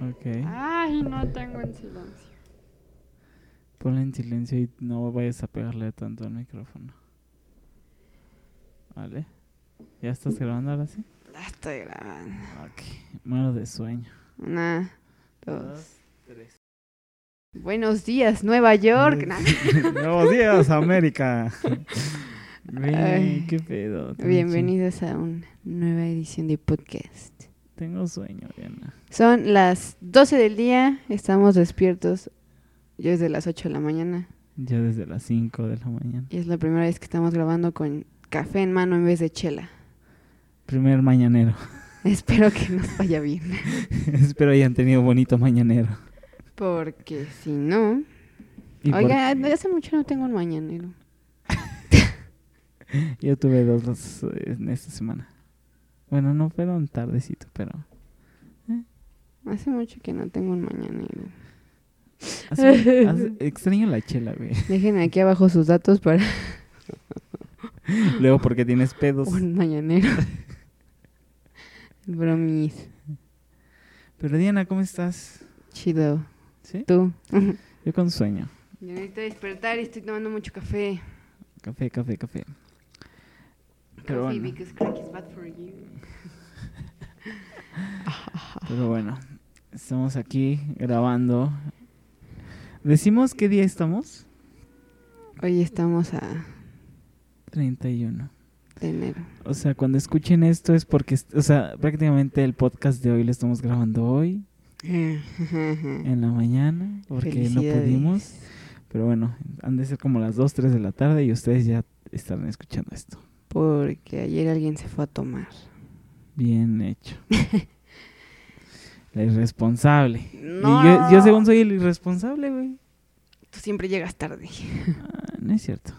Ok. Ay, no tengo en silencio. Ponla en silencio y no vayas a pegarle tanto al micrófono. Vale. ¿Ya estás grabando ahora sí? La estoy grabando. Ok. Muero de sueño. Una, dos. Dos, tres. Buenos días, Nueva York. Nuevos días, América. Ay. qué pedo. Bienvenidos a una nueva edición de podcast. Tengo sueño, Diana. Son las 12 del día, estamos despiertos. Yo desde las 8 de la mañana. Ya desde las 5 de la mañana. Y es la primera vez que estamos grabando con café en mano en vez de chela. Primer mañanero. Espero que nos vaya bien. Espero hayan tenido bonito mañanero. Porque si no... Por- Oiga, hace mucho no tengo un mañanero. Yo tuve dos eh, en esta semana. Bueno, no fueron tardecito, pero... Hace mucho que no tengo un mañanero. hace- hace- extraño la chela, güey. Dejen aquí abajo sus datos para Luego, porque tienes pedos. un mañanero. Bromis. Pero Diana, ¿cómo estás? Chido. ¿Sí? Tú. Yo con sueño. Yo necesito despertar y estoy tomando mucho café. Café, café, café. Pero Coffee bueno. because crack is bad for you. Pero bueno, estamos aquí grabando. ¿Decimos qué día estamos? Hoy estamos a 31. de enero. O sea, cuando escuchen esto es porque, o sea, prácticamente el podcast de hoy lo estamos grabando hoy, en la mañana, porque no pudimos. Pero bueno, han de ser como las 2, 3 de la tarde y ustedes ya estarán escuchando esto. Porque ayer alguien se fue a tomar. Bien hecho. la irresponsable. No. Y yo, yo según soy el irresponsable, güey. Tú siempre llegas tarde. Ah, no es cierto.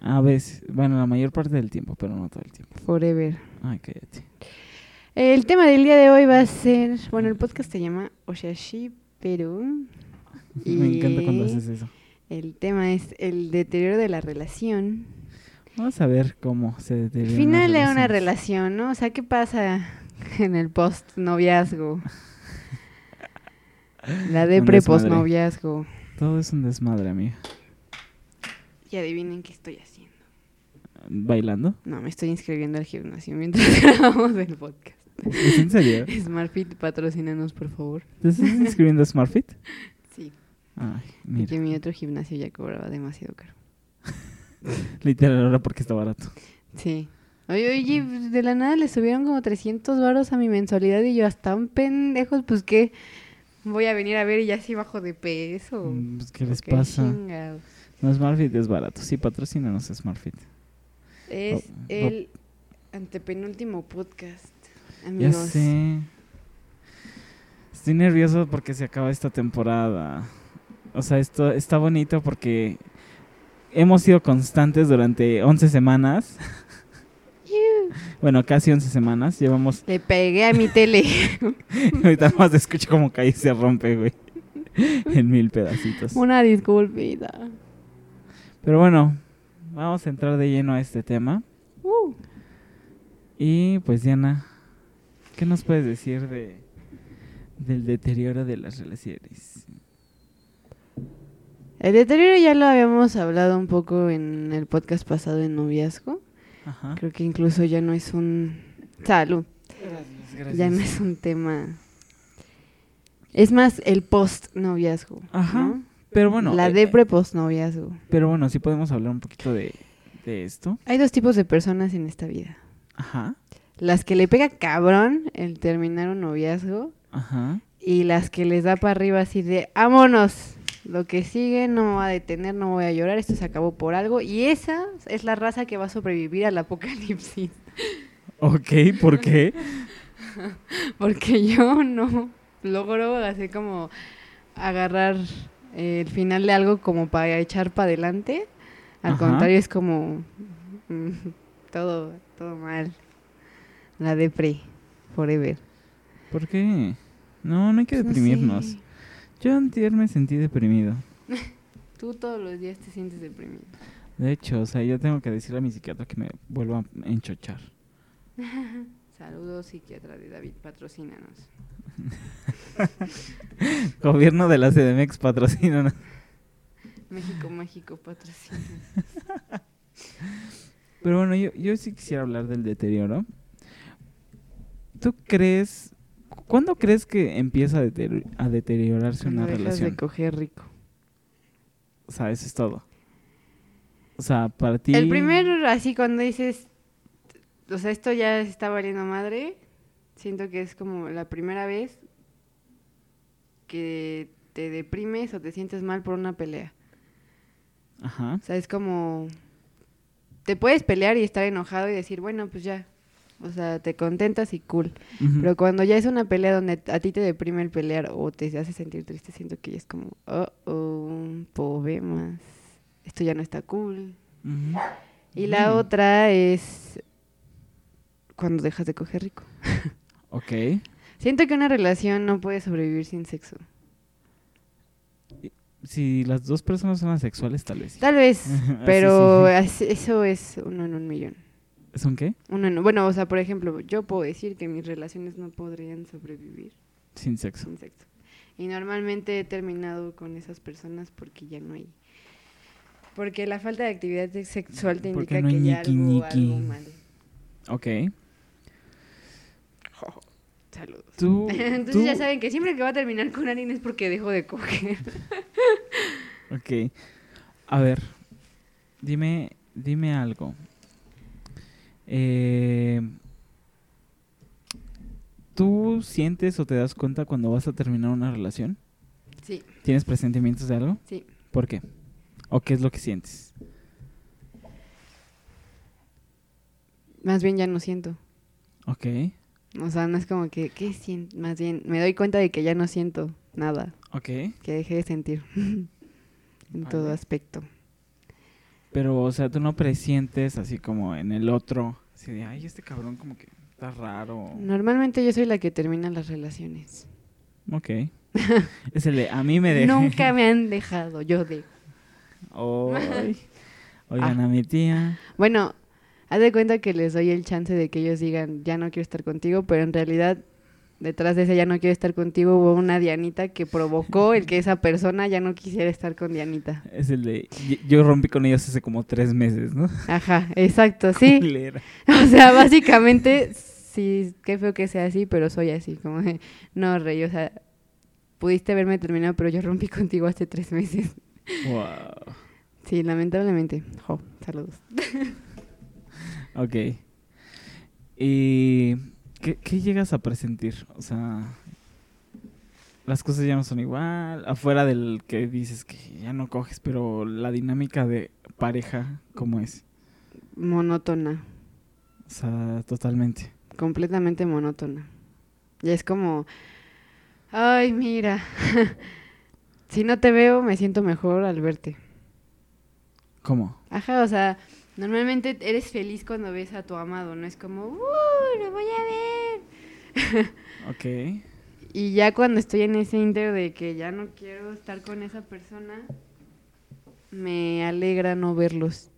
A veces, bueno, la mayor parte del tiempo, pero no todo el tiempo. Forever. Ay, cállate. El tema del día de hoy va a ser, bueno, el podcast se llama Oshashi Perú. Me encanta cuando haces eso. El tema es el deterioro de la relación. Vamos a ver cómo se deteriora. final de una relación, ¿no? O sea, ¿qué pasa en el post noviazgo? La depre desmadre. post noviazgo. Todo es un desmadre, amiga. Y adivinen qué estoy haciendo. ¿Bailando? No, me estoy inscribiendo al gimnasio mientras grabamos el podcast. ¿Es en serio? Smartfit, patrocínanos, por favor. ¿Te estás inscribiendo a SmartFit? Sí, Ay, porque mira. mi otro gimnasio ya cobraba demasiado caro. Literal, ahora porque está barato. Sí. Oye, oye, de la nada le subieron como 300 varos a mi mensualidad y yo hasta un pendejos, pues que voy a venir a ver y ya sí bajo de peso. Mm, pues, ¿Qué les pasa? chingados. No, SmartFit es barato. Sí, patrocínanos SmartFit. Es Oh, oh. el antepenúltimo podcast, Ya amigos. sé. Estoy nervioso porque se acaba esta temporada. O sea, esto está bonito porque hemos sido constantes durante 11 semanas. bueno, casi 11 semanas. Llevamos. Le pegué a mi tele. Ahorita más escucho como cae y se rompe, güey. en mil pedacitos. Una disculpita. Pero bueno, vamos a entrar de lleno a este tema. Uh, Y pues, Diana, ¿qué nos puedes decir de del deterioro de las relaciones? El deterioro ya lo habíamos hablado un poco en el podcast pasado en noviazgo. Ajá. Creo que incluso ya no es un... Salud. Gracias, Ya no es un tema... Es más el post noviazgo. Ajá. Pero bueno, La eh, depre post noviazgo. pero bueno, sí podemos hablar un poquito de, de esto. Hay dos tipos de personas en esta vida. Ajá, Las que le pega cabrón el terminar un noviazgo ajá. y las que les da para arriba así de vámonos. Lo que sigue no me va a detener, no voy a llorar, esto se acabó por algo. Y esa es la raza que va a sobrevivir al apocalipsis. Ok, ¿por qué? Porque yo no logro así como agarrar eh, el final de algo como para echar para adelante. Al Ajá. contrario, es como mm, todo, todo mal. La depre, forever. ¿Por qué? No, no hay que Pues no deprimirnos. sé. Yo antier me sentí deprimido. Tú todos los días te sientes deprimido. De hecho, o sea, yo tengo que decirle a mi psiquiatra que me vuelva a enchochar. Saludos, psiquiatra de David, patrocínanos. Gobierno de la CDMX patrocina. México Mágico patrocina. Pero bueno, yo, yo sí quisiera hablar del deterioro. ¿Tú crees, cuándo crees que empieza a, deterior- a deteriorarse Cuando una dejas relación? de coger rico. O sea, eso es todo. O sea, para ti... El primer, así cuando dices, o sea, esto ya está valiendo madre, siento que es como la primera vez que te deprimes o te sientes mal por una pelea. Ajá. O sea, es como, te puedes pelear y estar enojado y decir, bueno, pues ya. O sea, te contentas y cool. Pero cuando ya es una pelea donde a ti te deprime el pelear o te hace sentir triste, siento que ya es como, oh, oh, problemas. Esto ya no está cool. Y la otra es cuando dejas de coger rico. Ok. Siento que una relación no puede sobrevivir sin sexo. Si las dos personas son asexuales, tal vez. Tal vez, pero sí. eso es uno en un millón. ¿Son qué? Bueno, o sea, por ejemplo, yo puedo decir que mis relaciones no podrían sobrevivir Sin sexo. sin sexo. Y normalmente he terminado con esas personas porque ya no hay. Porque la falta de actividad sexual te indica no hay que ya ñiqui, algo, ñiqui. algo mal. Ok. Saludos. Tú, Entonces tú- ya saben que siempre que va a terminar con alguien es porque dejó de coger. Ok. A ver, dime, dime algo. Eh, ¿Tú sientes o te das cuenta cuando vas a terminar una relación? Sí, ¿Tienes presentimientos de algo? sí. ¿Por qué? ¿O qué es lo que sientes? Más bien ya no siento. Ok. O sea, no es como que, ¿qué siento? Más bien, me doy cuenta de que ya no siento nada. Ok. Que dejé de sentir. en todo aspecto. Pero, o sea, tú no presientes así como en el otro. Así de, ay, este cabrón como que está raro. Normalmente yo soy la que termina las relaciones. Ok. es el de, a mí me deja. Nunca me han dejado, yo dejo. Ay. Oigan Ah. a mi tía. Bueno, haz de cuenta que les doy el chance de que ellos digan, ya no quiero estar contigo, pero en realidad detrás de ese ya no quiero estar contigo hubo una Dianita que provocó el que esa persona ya no quisiera estar con Dianita. Es el de, yo rompí con ellos hace como tres meses, ¿no? Ajá, exacto, sí. Culera. O sea, básicamente, sí, qué feo que sea así, pero soy así, como de, no, Rey, o sea, pudiste haberme terminado, pero yo rompí contigo hace tres meses. Wow. Sí, lamentablemente. Jo, saludos. Ok. ¿Y qué, qué llegas a presentir? O sea, las cosas ya no son igual. Afuera del que dices que ya no coges, pero la dinámica de pareja, ¿cómo es? Monótona, O sea, totalmente. completamente monótona. Ya es como, ay, mira, si no te veo, me siento mejor al verte. ¿Cómo? Ajá, o sea, normalmente eres feliz cuando ves a tu amado, no es como, ¡uh, lo voy a ver! Ok. Y ya cuando estoy en ese inter de que ya no quiero estar con esa persona, me alegra no verlos.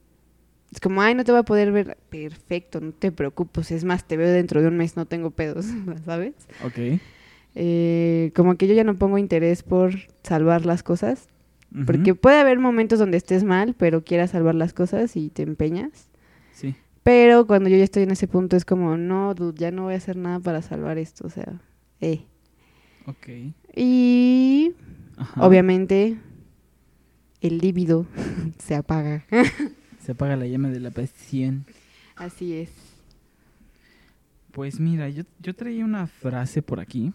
Es como, ay, no te voy a poder ver. Perfecto, no te preocupes. Es más, te veo dentro de un mes, no tengo pedos, ¿sabes? Ok. Eh, como que yo ya no pongo interés por salvar las cosas. Porque puede haber momentos donde estés mal, pero quieras salvar las cosas y te empeñas. Pero cuando yo ya estoy en ese punto es como, no, dude, ya no voy a hacer nada para salvar esto. O sea, eh. Ok. Y Ajá. obviamente el líbido se apaga. Se apaga la llama de la pasión. Así es. Pues mira, yo, yo traía una frase por aquí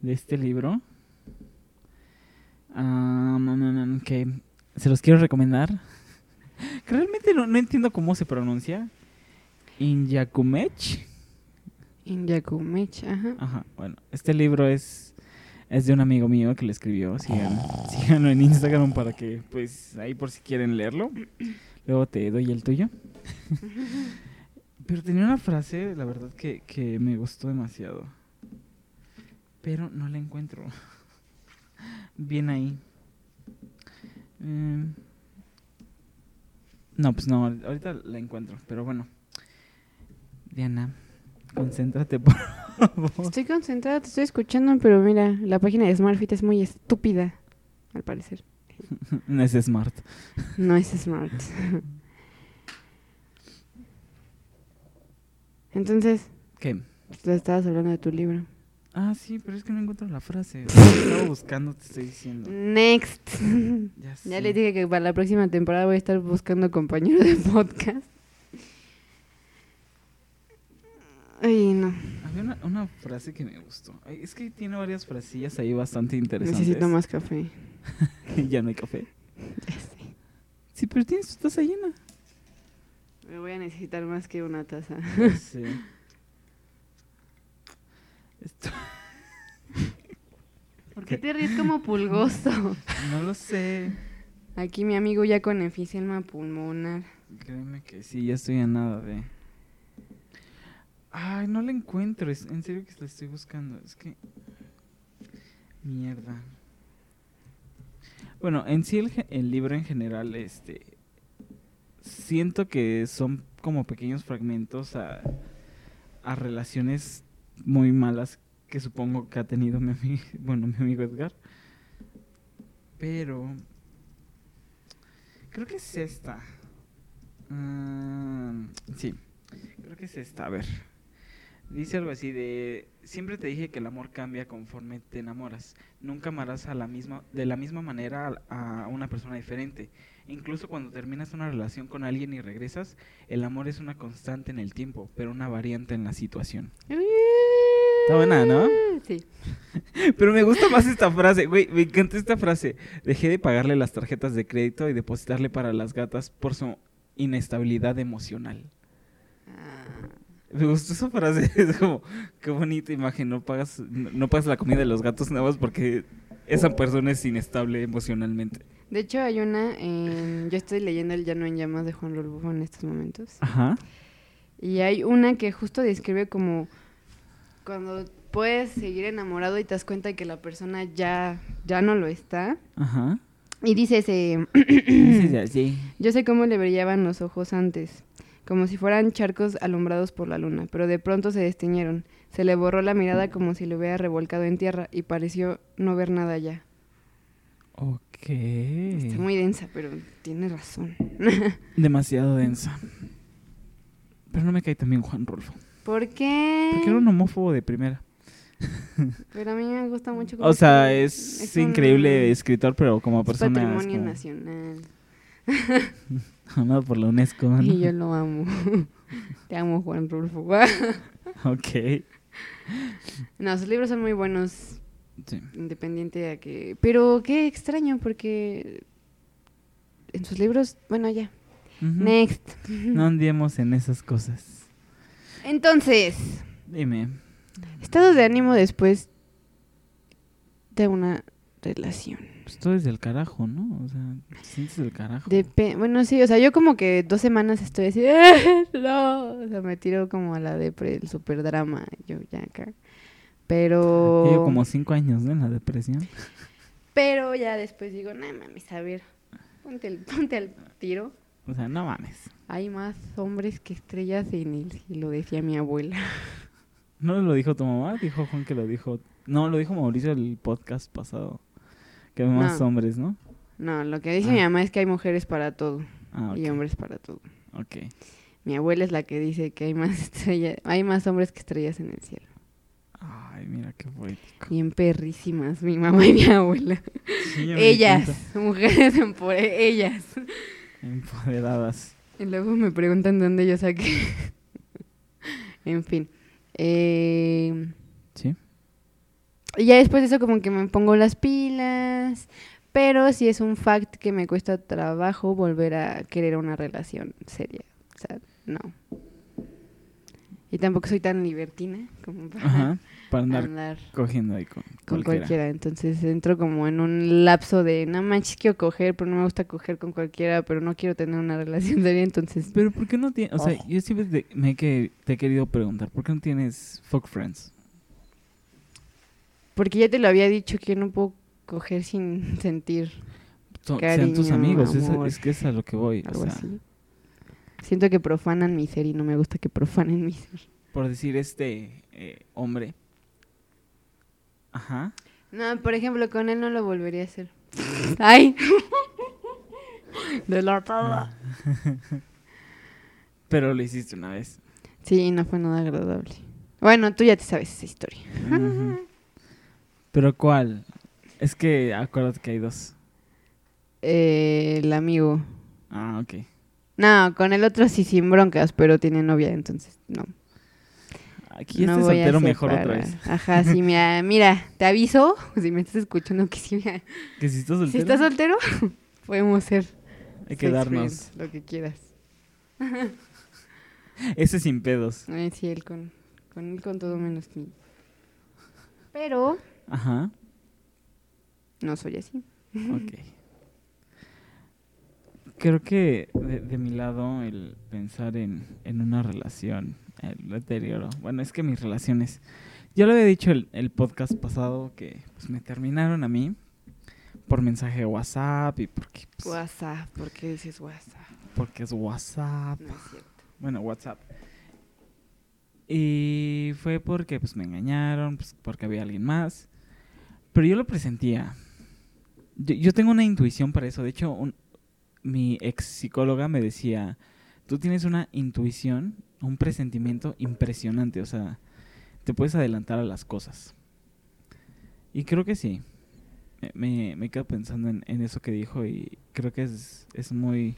de este libro mm, que se los quiero recomendar. Que realmente no, no entiendo cómo se pronuncia. Inyakumech. Inyakumech, ajá. Ajá, bueno, este libro es, es de un amigo mío que lo escribió. Sigan, síganlo en Instagram para que, pues, ahí por si quieren leerlo. Luego te doy el tuyo. Pero tenía una frase, la verdad, que, que me gustó demasiado. Pero no la encuentro. Bien ahí. Em, no, pues no, ahorita la encuentro. Pero bueno. Diana, Concéntrate, por favor. Estoy concentrada, te estoy escuchando, pero mira, la página de SmartFit es muy estúpida, al parecer. No es smart. No es smart. Entonces, ¿Qué? tú estabas hablando de tu libro. Ah, sí, pero es que no encuentro la frase. Estaba buscando, te estoy diciendo. Next. Ya, Ya les dije que para la próxima temporada voy a estar buscando compañeros de podcast. Ay, no. Había una, una frase que me gustó. Ay, es que tiene varias frasillas ahí bastante interesantes. Necesito más café. ya no hay café. Ya sé. Sí, pero tienes tu taza llena. Me voy a necesitar más que una taza. Sé. Esto- ¿Por qué te ríes como pulgoso? no lo sé. Aquí mi amigo ya con enfisema pulmonar. Créeme que sí, ya estoy a nada de. Ay, no la encuentro. es- en serio que la estoy buscando. Es que. Mierda. Bueno, en sí el, el libro en general, este. Siento que son como pequeños fragmentos a, a relaciones muy malas que supongo que ha tenido mi amigo, bueno, mi amigo Edgar. Pero creo que es esta. Ah, sí, creo que es esta. A ver. Dice algo así de siempre te dije que el amor cambia conforme te enamoras. Nunca amarás a la misma de la misma manera a, a una persona diferente. Incluso cuando terminas una relación con alguien y regresas, el amor es una constante en el tiempo, pero una variante en la situación. Está buena, ¿no? Sí. Pero me gusta más esta frase, güey, me encanta esta frase. Dejé de pagarle las tarjetas de crédito y depositarle para las gatas por su inestabilidad emocional. Ah, Me gustó esa frase, es como, qué bonita imagen, no pagas, no, no pagas la comida de los gatos nada más porque esa persona es inestable emocionalmente. De hecho, hay una. en- yo estoy leyendo El Llano en Llamas de Juan Rulfo en estos momentos. Ajá. Y hay una que justo describe como cuando puedes seguir enamorado y te das cuenta de que la persona ya, ya no lo está. Ajá. Y dice ese, sí. yo sé cómo le brillaban los ojos antes, como si fueran charcos alumbrados por la luna, pero de pronto se desteñieron. Se le borró la mirada como si lo hubiera revolcado en tierra y pareció no ver nada ya. Ok. Está muy densa, pero tiene razón. Demasiado densa. Pero no me cae también Juan Rolfo. ¿Por qué? Porque era un homófobo de primera. Pero a mí me gusta mucho. cómo O sea, es, un- increíble escritor, pero como persona. es patrimonio como- nacional. Amado por la UNESCO. ¿no? Y yo lo amo. Te amo, Juan Rulfo. Ok. no, sus libros son muy buenos, Sí. independiente a que... Pero qué extraño, porque en sus libros... Bueno, ya. Next. No andemos en esas cosas. Entonces, Dime. estados de ánimo después de una relación. Pues todo es del carajo, ¿no? O sea, te sientes del carajo. Depe- bueno, sí, o sea, yo como que dos semanas estoy así, no, o sea, me tiro como a la depre, el super drama, yo ya acá. Pero... Llevo como cinco años, ¿no? En la depresión. Pero ya después digo, no mames, a ver, ponte, el- ponte tiro. O sea, no mames. Hay más hombres que estrellas en el cielo, decía mi abuela. ¿No lo dijo tu mamá? Dijo Juan que lo dijo. No, lo dijo Mauricio el podcast pasado. Que hay más No. hombres, ¿no? No, lo que dice Ah. mi mamá es que hay mujeres para todo Ah, y hombres para todo. Ok. Mi abuela es la que dice que hay más estrellas, hay más hombres que estrellas en el cielo. Ay, mira qué poético. Bien perrísimas, mi mamá y mi abuela. Sí, ellas, mujeres ellas. Empoderadas. Y luego me preguntan de dónde yo saqué. en fin. Eh, ¿Sí? y ya después de eso como que me pongo las pilas. Pero sí es un fact que me cuesta trabajo volver a querer una relación seria. O sea, no. Y tampoco soy tan libertina como para Ajá. Para andar andar cogiendo ahí con, con cualquiera. cualquiera. Entonces entro como en un lapso de, no manches, quiero coger, pero no me gusta coger con cualquiera, pero no quiero tener una relación seria. Entonces, Pero ¿por qué no tienes...? O sea, Oh. yo siempre te, me he que, te he querido preguntar. ¿Por qué no tienes fuck friends? porque ya te lo había dicho que no puedo coger sin sentir Son- sean tus Cariño, amigos. Es, amor. es que es a lo que voy. o algo sea, así. Siento que profanan mi ser y no me gusta que profanen mi ser. por decir este eh, hombre. Ajá. No, por ejemplo, con él no lo volvería a hacer. Ay. De la tabla. Pero lo hiciste una vez. Sí, no fue nada agradable. Bueno, tú ya te sabes esa historia. Pero ¿cuál? Es que acuérdate que hay dos. Eh, el amigo. Ah, ok. No, con el otro sí sin broncas, pero tiene novia, entonces no. Aquí no este voy a soltero mejor otra vez. Ajá, sí, mira, mira, te aviso, si me estás escuchando que sí, mira, Que si estás si soltero, estás soltero, podemos ser hay que darnos. lo que quieras. Ese sin pedos. Ay, sí, él con, con él con todo menos mí. Pero Ajá. no soy así. Ok. Creo que de, de mi lado el pensar en, en una relación, el deterioro. Bueno, es que mis relaciones. Yo lo había dicho el, el podcast pasado que pues, me terminaron a mí por mensaje de WhatsApp y porque, pues, WhatsApp, ¿por qué dices WhatsApp? porque es WhatsApp. No es cierto. Bueno, WhatsApp. Y fue porque pues me engañaron, pues, porque había alguien más. Pero yo lo presentía. Yo, yo tengo una intuición para eso. De hecho, un- mi ex psicóloga me decía, tú tienes una intuición, un presentimiento impresionante. O sea, te puedes adelantar a las cosas. Y creo que sí. Me, me, quedo pensando en, en eso que dijo y creo que es, es muy,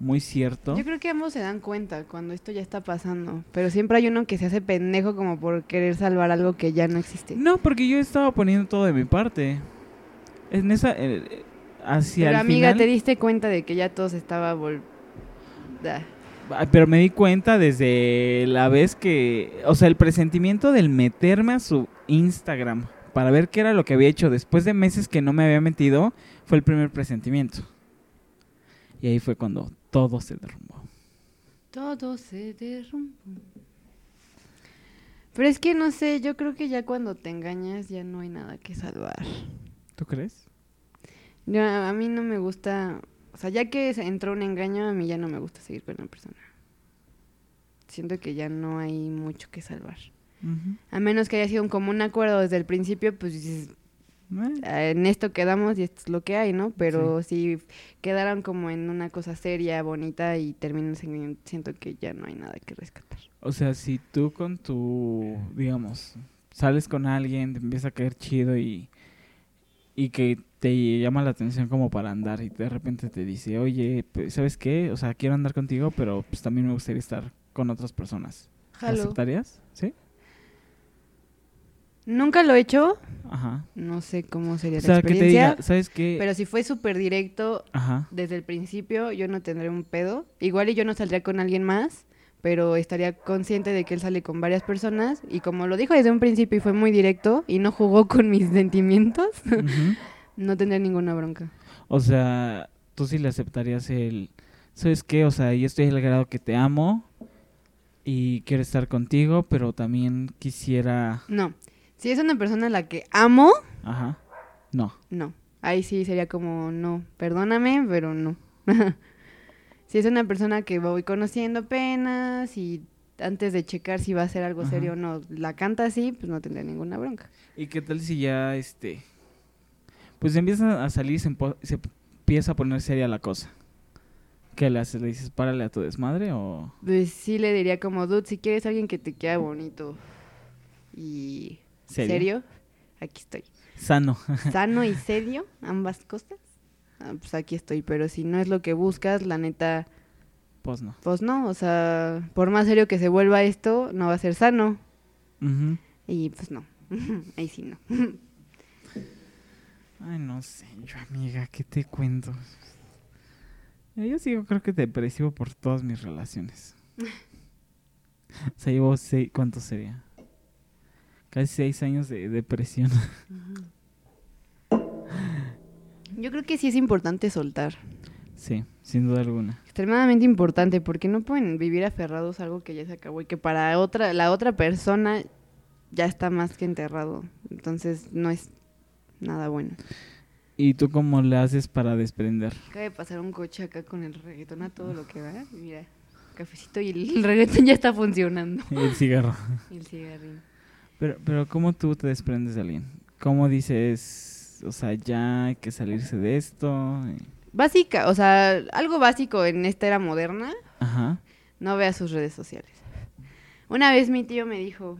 muy cierto. Yo creo que ambos se dan cuenta cuando esto ya está pasando, pero siempre hay uno que se hace pendejo como por querer salvar algo que ya no existe. No, porque yo estaba poniendo todo de mi parte. En esa. eh, hacia pero el amiga, final- te diste cuenta de que ya todo se estaba vol... Ah, Pero me di cuenta desde la vez que. O sea, el presentimiento del meterme a su Instagram para ver qué era lo que había hecho después de meses que no me había metido fue el primer presentimiento. Y ahí fue cuando todo se derrumbó. Todo se derrumbó. Pero es que no sé, yo creo que ya cuando te engañas ya no hay nada que salvar. ¿Tú crees? Yo- a mí no me gusta, o sea, ya que entró un engaño, a mí ya no me gusta seguir con la persona. Siento que ya no hay mucho que salvar. A menos que haya sido un común acuerdo desde el principio, pues dices, Eh, "Ah, en esto quedamos y esto es lo que hay, ¿no? Pero si quedaron como en una cosa seria, bonita y terminan siento que ya no hay nada que rescatar. O sea, si tú con tu, digamos, sales con alguien, te empieza a caer chido y, y que te llama la atención como para andar y de repente te dice, oye, pues, ¿sabes qué? O sea, quiero andar contigo, pero pues también me gustaría estar con otras personas. ¿Lo Jalo. aceptarías? ¿Sí? Nunca lo he hecho, Ajá. no sé cómo sería O la sea, que te diga, ¿sabes qué? pero si fue súper directo Ajá. desde el principio, yo no tendré un pedo. Igual y yo no saldría con alguien más, pero estaría consciente de que él sale con varias personas y como lo dijo desde un principio y fue muy directo y no jugó con mis sentimientos, Ujú. No tendría ninguna bronca. O sea, tú sí le aceptarías el, ¿sabes qué? O sea, yo estoy al grado que te amo y quiero estar contigo, pero también quisiera... No, si es una persona a la que amo, Ajá. No. no. Ahí sí sería como, no, perdóname, pero no. si es una persona que voy conociendo apenas y antes de checar si va a ser algo Ajá. serio o no, la canta así, pues no tendría ninguna bronca. ¿Y qué tal si ya, este... Pues empieza a salir, se, se empieza a poner seria la cosa? ¿Qué le haces? ¿Le dices párale a tu desmadre o...? Pues sí le diría como, dude, si quieres alguien que te quede bonito y ¿Serio? serio, aquí estoy. Sano. Sano y serio, ambas cosas. ah, pues aquí estoy, pero si no es lo que buscas, la neta, pues no. pues no, o sea, por más serio que se vuelva esto, no va a ser sano. Y pues no, ahí sí no. Ay, no sé, yo amiga, ¿qué te cuento? Yo sigo creo que depresivo por todas mis relaciones. O sea, llevo seis, ¿cuánto sería? Casi seis años de depresión. Yo creo que sí es importante soltar. Sí, sin duda alguna. Extremadamente importante, porque no pueden vivir aferrados a algo que ya se acabó y que para otra, la otra persona ya está más que enterrado. Entonces no es nada bueno. ¿Y tú cómo le haces para desprender? Acaba de pasar un coche acá con el reggaetón a todo lo que va. y Mira, cafecito y el reggaetón ya está funcionando. El cigarro. Y el cigarrín. Pero, pero ¿cómo tú te desprendes de alguien? ¿Cómo dices, o sea, ya hay que salirse de esto? Básica, o sea, algo básico en esta era moderna, Ajá. no vea sus redes sociales. Una vez mi tío me dijo,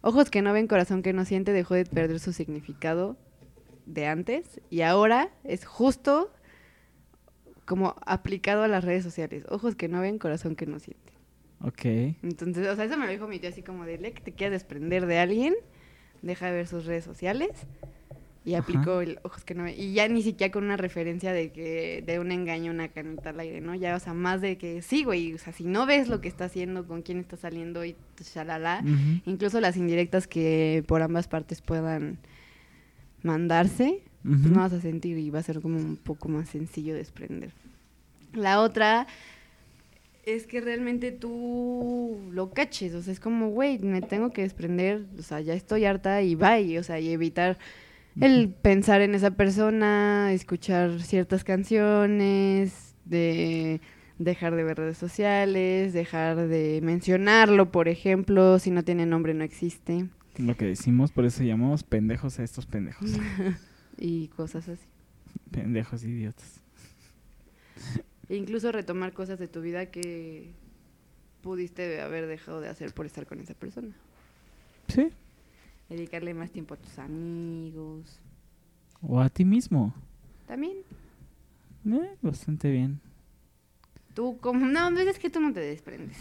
ojos que no ven, corazón que no siente, dejó de perder su significado de antes y ahora es justo como aplicado a las redes sociales. Ojos que no ven, corazón que no siente. Ok. Entonces, o sea, eso me lo dijo mi tío así como de, "Le que te quieras desprender de alguien, deja de ver sus redes sociales. Y aplicó el ojos que no ven. Y ya ni siquiera con una referencia de que de un engaño, una canita al aire, ¿no? Ya, o sea, más de que sí, güey. O sea, si no ves lo que está haciendo, con quién está saliendo y shalala, Ujú. incluso las indirectas que por ambas partes puedan mandarse, pues no vas a sentir y va a ser como un poco más sencillo desprender. La otra es que realmente tú lo caches, o sea, es como, güey, me tengo que desprender, o sea, ya estoy harta y bye, o sea, y evitar el pensar en esa persona, escuchar ciertas canciones, de dejar de ver redes sociales, dejar de mencionarlo, por ejemplo, si no tiene nombre no existe, Lo que decimos, por eso llamamos pendejos a estos pendejos. y cosas así. pendejos idiotas. E incluso retomar cosas de tu vida que pudiste haber dejado de hacer por estar con esa persona. Sí. Dedicarle más tiempo a tus amigos. O a ti mismo. También. Eh, bastante bien. Tú como... No, pues es que tú no te desprendes.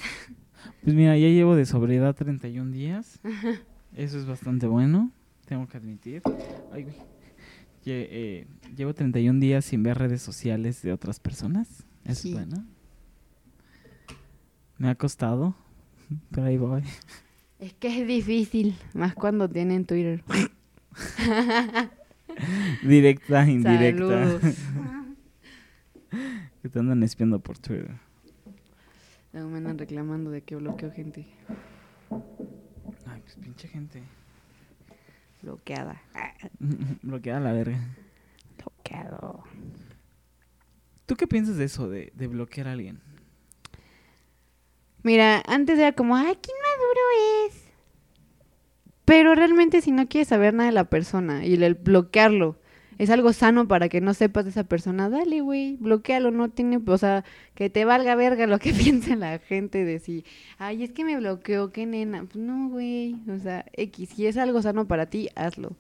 Pues mira, ya llevo de sobriedad 31 días. Eso es bastante bueno, tengo que admitir. Ay, güey. Lle- eh, llevo 31 días sin ver redes sociales de otras personas. Sí. es bueno. Me ha costado, pero ahí voy. Es que es difícil, más cuando tienen Twitter. Directa, indirecta. Que te andan espiando por Twitter. Me andan reclamando de que bloqueo gente Ay, pues pinche gente. bloqueada. Bloqueada la verga. Bloqueado. ¿Tú qué piensas de eso, de, de bloquear a alguien? Mira, antes era como, ay, qué maduro es. Pero realmente si no quieres saber nada de la persona y el bloquearlo es algo sano para que no sepas de esa persona, dale, güey, bloquealo, no tiene, o sea, que te valga verga lo que piense la gente de si, ay, es que me bloqueó, qué nena. Pues no, güey, o sea, X, si es algo sano para ti, hazlo.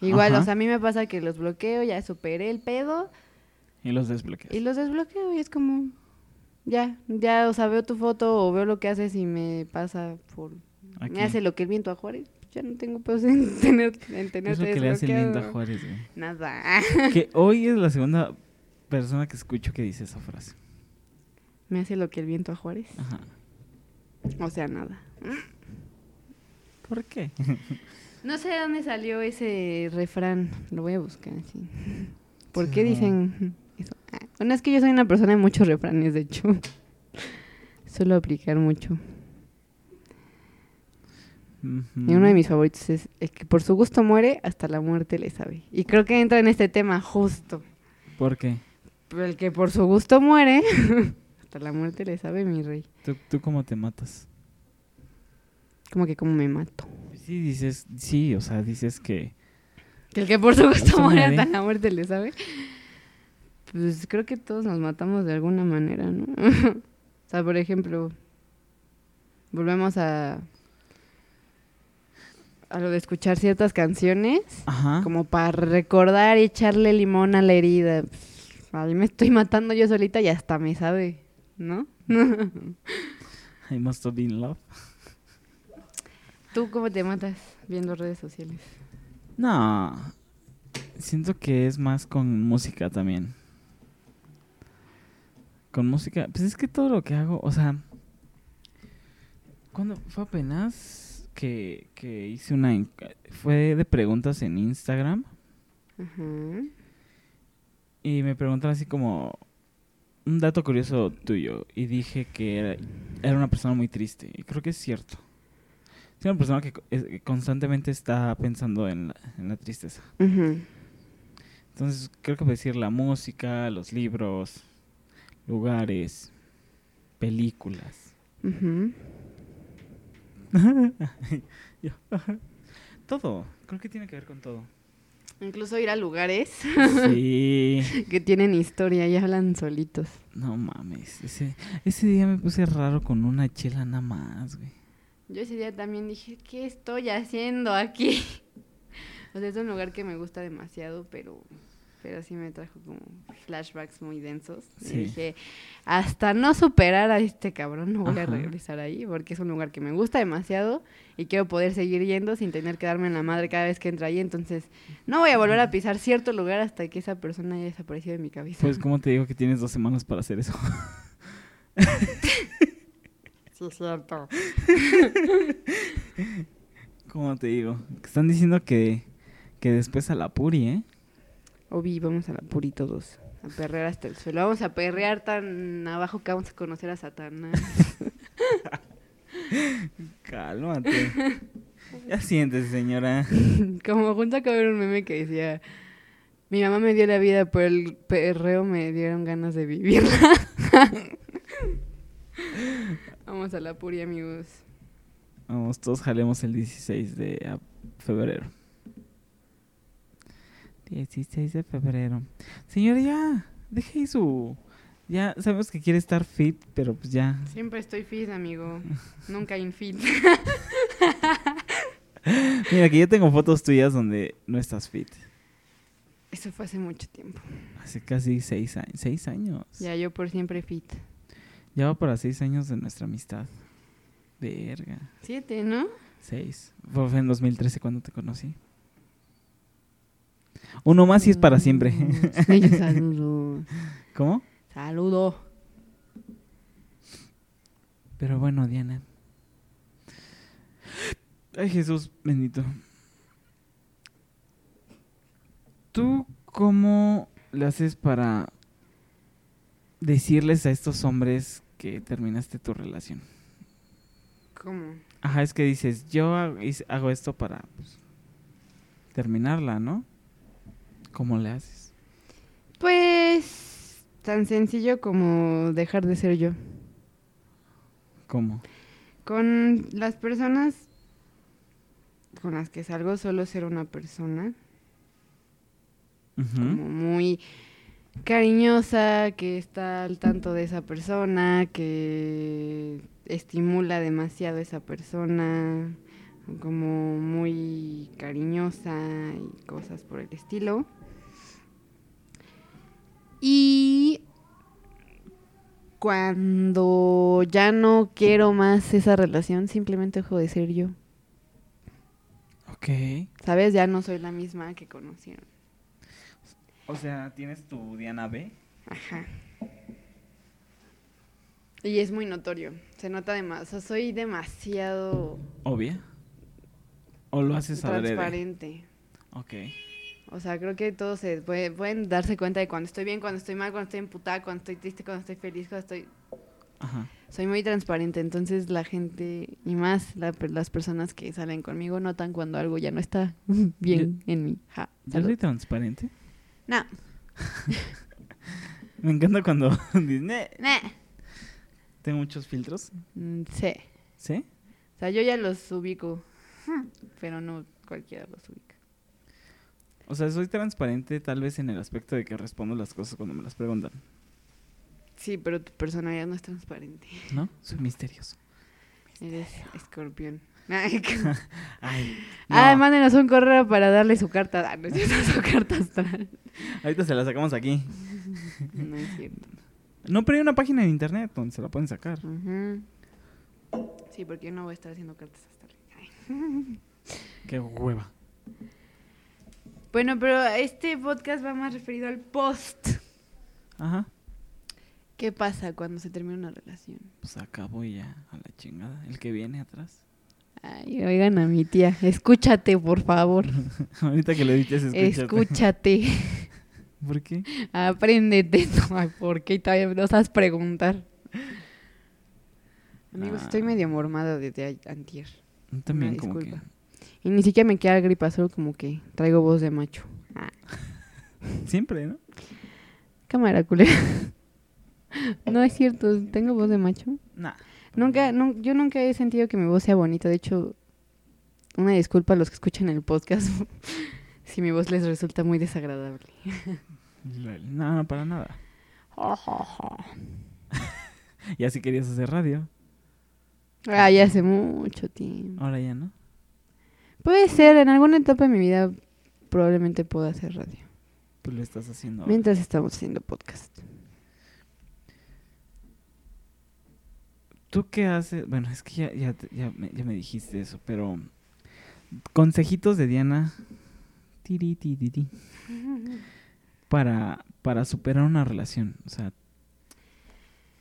Igual, Ajá. o sea, a mí me pasa que los bloqueo, ya superé el pedo Y los desbloqueas. y los desbloqueo y es como, ya, ya, o sea, veo tu foto o veo lo que haces y me pasa por, Aquí. me hace lo que el viento a Juárez. Ya no tengo pedos en, tener, en ¿Qué tenerte es lo que le hace el viento a desbloqueado. Juárez, güey? Nada. que hoy es la segunda persona que escucho que dice esa frase. me hace lo que el viento a Juárez. Ajá. O sea, nada. ¿Por qué? No sé de dónde salió ese refrán. Lo voy a buscar así. ¿Por qué dicen eso? Ah, Bueno, es que yo soy una persona de muchos refranes, de hecho. Suelo aplicar mucho. Y uno de mis favoritos es el que por su gusto muere, hasta la muerte le sabe. Y creo que entra en este tema justo. ¿Por qué? El que por su gusto muere, hasta la muerte le sabe, mi rey. ¿Tú, tú cómo te matas? Como que como me mato. Sí, dices, sí, o sea, dices que... Que el que por su gusto muere. hasta la muerte le sabe. Pues creo que todos nos matamos de alguna manera, ¿no? o sea, por ejemplo, volvemos a a lo de escuchar ciertas canciones. Ajá. como para recordar y echarle limón a la herida. Pff, Ahí me estoy matando yo solita y hasta me sabe, ¿no? I must have been love. ¿Tú cómo te matas viendo redes sociales? No, siento que es más con música también. Con música, pues es que todo lo que hago, o sea, cuando fue apenas que, que hice una, fue de preguntas en Instagram Ajá. y me preguntaron así como un dato curioso tuyo y dije que era, era una persona muy triste y creo que es cierto. Es una persona que constantemente está pensando en la, en la tristeza. Ujú. Entonces, creo que puedo decir la música, los libros, lugares. películas. Ujú. Yo, todo, creo que tiene que ver con todo. Incluso ir a lugares Sí. que tienen historia y hablan solitos. No mames, ese, ese día me puse raro con una chela nada más, güey. Yo ese día también dije, ¿qué estoy haciendo aquí? O sea, es un lugar que me gusta demasiado, pero, pero sí me trajo como flashbacks muy densos. Sí. Y dije, hasta no superar a este cabrón, no voy a regresar ahí, porque es un lugar que me gusta demasiado y quiero poder seguir yendo sin tener que darme en la madre cada vez que entro ahí. Entonces, no voy a volver a pisar cierto lugar hasta que esa persona haya desaparecido de mi cabeza. Pues, ¿cómo te digo que tienes dos semanas para hacer eso? sí, es cierto. ¿Cómo te digo? Están diciendo que, que después a la puri, ¿eh? Obi, vamos a la puri todos. A perrear hasta el suelo. Vamos a perrear tan abajo que vamos a conocer a Satanás. Cálmate. ya siéntese, señora. Como junto acá ver un meme que decía: Mi mamá me dio la vida, pero el perreo me dieron ganas de vivirla. vamos a la puri, amigos. Vamos, todos jalemos el 16 de a- febrero. 16 de febrero. Señora, ya, deje ahí su... Ya sabemos que quiere estar fit, pero pues ya. Siempre estoy fit, amigo. Nunca infit. Mira, que yo tengo fotos tuyas donde no estás fit. Eso fue hace mucho tiempo. Hace casi seis años. Seis años. Ya yo por siempre fit. Ya va para seis años de nuestra amistad. Verga. Siete, ¿no? Seis. Fue en 2013 cuando te conocí. Uno más y es para siempre. Sí, saludos. ¿Cómo? Saludo. Pero bueno, Diana. Ay, Jesús bendito. ¿Tú cómo le haces para decirles a estos hombres que terminaste tu relación? ¿Cómo? Ajá, es que dices, yo hago esto para pues, terminarla, ¿no? ¿Cómo le haces? Pues tan sencillo como dejar de ser yo. ¿Cómo? Con las personas con las que salgo solo ser una persona como muy cariñosa, que está al tanto de esa persona, que estimula demasiado a esa persona, como muy cariñosa y cosas por el estilo. Y cuando ya no quiero más esa relación, simplemente dejo de ser yo. Ok. ¿Sabes? Ya no soy la misma que conocieron. O sea, ¿tienes tu Diana B? Ajá. Y es muy notorio. Se nota demasiado. O sea, soy demasiado Obvia. ¿O lo haces adrede? transparente. Ok. O sea, creo que todos se puede- pueden darse cuenta de cuando estoy bien, cuando estoy mal, cuando estoy emputada, cuando estoy triste, cuando estoy feliz, cuando estoy... Ajá. Soy muy transparente, entonces la gente, y más la- las personas que salen conmigo, notan cuando algo ya no está bien en mí. Ja, ¿Yo soy transparente? No, Me encanta cuando dices, tengo muchos filtros. Mm, sí. ¿Sí? O sea, yo ya los ubico, pero no cualquiera los ubica. O sea, soy transparente tal vez en el aspecto de que respondo las cosas cuando me las preguntan. Sí, pero tu personalidad no es transparente. ¿No? Soy misterioso. Eres escorpión. Ay, Ay, Ah, no. mándenos un correo para darle su carta. Ah, no es cierto, su carta astral. Ahorita se la sacamos aquí. No es cierto. No, pero hay una página en internet donde se la pueden sacar. Sí, porque yo no voy a estar haciendo cartas astrales. Ay. Qué hueva. Bueno, pero este podcast va más referido al post. Ajá. ¿Qué pasa cuando se termina una relación? Pues acabo y ya, a la chingada. El que viene atrás. Ay, oigan a mi tía. Escúchate, por favor. Ahorita que lo edites, escúchate. Escúchate. ¿Por qué? Apréndete. No, ay, ¿por qué todavía me lo sabes preguntar? Amigos, Ah. estoy medio mormada desde antier. También Una como que... Y ni siquiera me queda gripa, solo como que traigo voz de macho. Ah, Siempre, ¿no? cámara culera. No es cierto, tengo voz de macho. Nah. Nunca, nun- yo nunca he sentido que mi voz sea bonita. De hecho, una disculpa a los que escuchan el podcast si mi voz les resulta muy desagradable. No, no, para nada. Y así querías hacer radio. Ah, ya hace mucho tiempo. Ahora ya no. Puede ser, en alguna etapa de mi vida probablemente pueda hacer radio. Pues lo estás haciendo. ahora. Mientras estamos haciendo podcast. ¿Tú qué haces? Bueno, es que ya, ya, ya, me, ya me dijiste eso, pero consejitos de Diana tiri, tiri, ti, para, para superar una relación. O sea,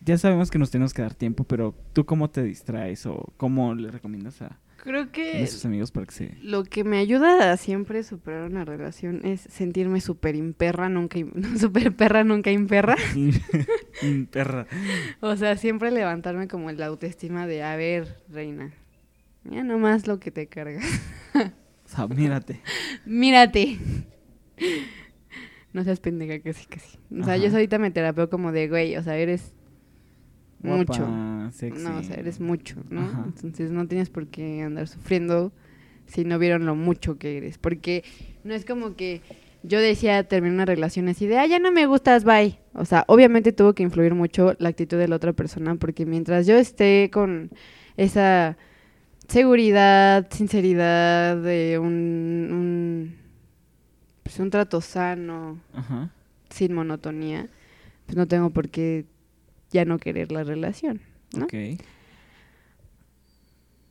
ya sabemos que nos tenemos que dar tiempo, pero ¿tú cómo te distraes o cómo le recomiendas a Creo que nuestros amigos para que se... lo que me ayuda a siempre superar una relación es sentirme súper imperra, nunca, super perra, nunca imperra. Mm, Perra. O sea, siempre levantarme como la autoestima de, a ver, reina, ya nomás lo que te carga. O sea, mírate. Mírate. No seas pendeja, casi, casi. O sea, yo ahorita me terapeo como de, güey, o sea, eres mucho. Guapa, sexy. No, o sea, eres mucho, ¿no? Ajá. Entonces no tienes por qué andar sufriendo si no vieron lo mucho que eres. Porque no es como que yo decía terminar una relación así de, ah, ya no me gustas, bye. O sea, obviamente tuvo que influir mucho la actitud de la otra persona porque mientras yo esté con esa seguridad, sinceridad, de un, un, pues un trato sano, Ajá. sin monotonía, pues no tengo por qué ya no querer la relación, ¿no? Ok.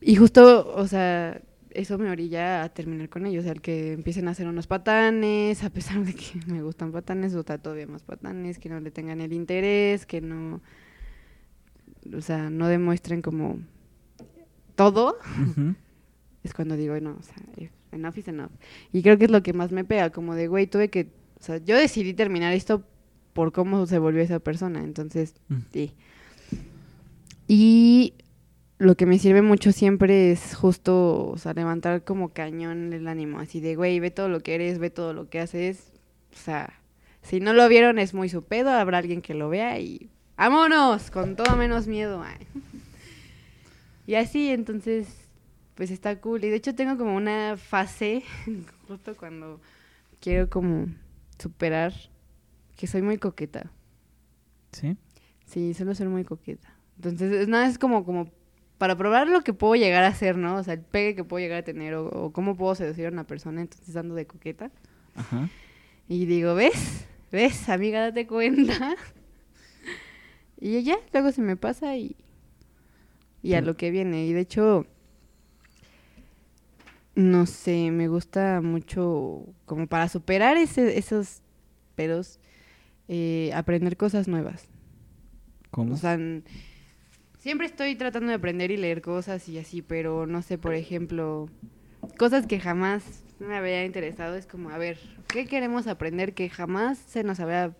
Y justo, o sea, eso me orilla a terminar con ellos, o sea, el que empiecen a hacer unos patanes, a pesar de que me gustan patanes, o sea, todavía más patanes, que no le tengan el interés, que no, o sea, no demuestren como todo, es cuando digo, no, o sea, enough is enough. Y creo que es lo que más me pega, como de, güey, tuve que, o sea, yo decidí terminar esto por cómo se volvió esa persona, entonces, Mm. sí. Y lo que me sirve mucho siempre es justo, o sea, levantar como cañón el ánimo, así de, güey, ve todo lo que eres, ve todo lo que haces, o sea, si no lo vieron es muy su pedo, habrá alguien que lo vea y ¡vámonos! Con todo menos miedo. ay. Y así, entonces, pues está cool. Y de hecho tengo como una fase, justo cuando quiero como superar, que soy muy coqueta. ¿Sí? Sí, suelo ser muy coqueta. Entonces, es nada, es como, como para probar lo que puedo llegar a hacer, ¿no? O sea, el pegue que puedo llegar a tener o, o cómo puedo seducir a una persona, entonces ando de coqueta. Ajá. Y digo, ¿ves? ¿Ves, amiga? Date cuenta. y ya, luego se me pasa y, y a lo que viene. Y de hecho, no sé, me gusta mucho como para superar ese, esos pedos, eh, aprender cosas nuevas. ¿Cómo? O sea, siempre estoy tratando de aprender y leer cosas y así, pero no sé, por ejemplo, cosas que jamás me había interesado. Es como, a ver, ¿qué queremos aprender que jamás se nos había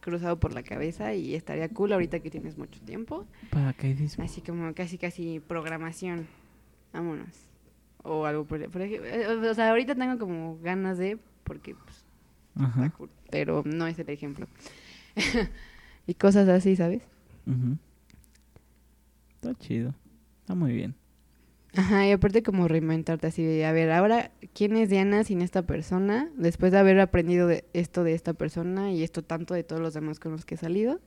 cruzado por la cabeza y estaría cool ahorita que tienes mucho tiempo? Paracaidismo. Así como casi, casi programación. Vámonos. O algo por, por ejemplo. eh, O sea, ahorita tengo como ganas de, porque pues, Ajá. cool, pero no es el ejemplo. y cosas así, ¿sabes? Ujú. Está chido. Está muy bien. Ajá, y aparte como reinventarte así de, a ver, ahora, ¿quién es Diana sin esta persona? Después de haber aprendido de esto de esta persona y esto tanto de todos los demás con los que he salido.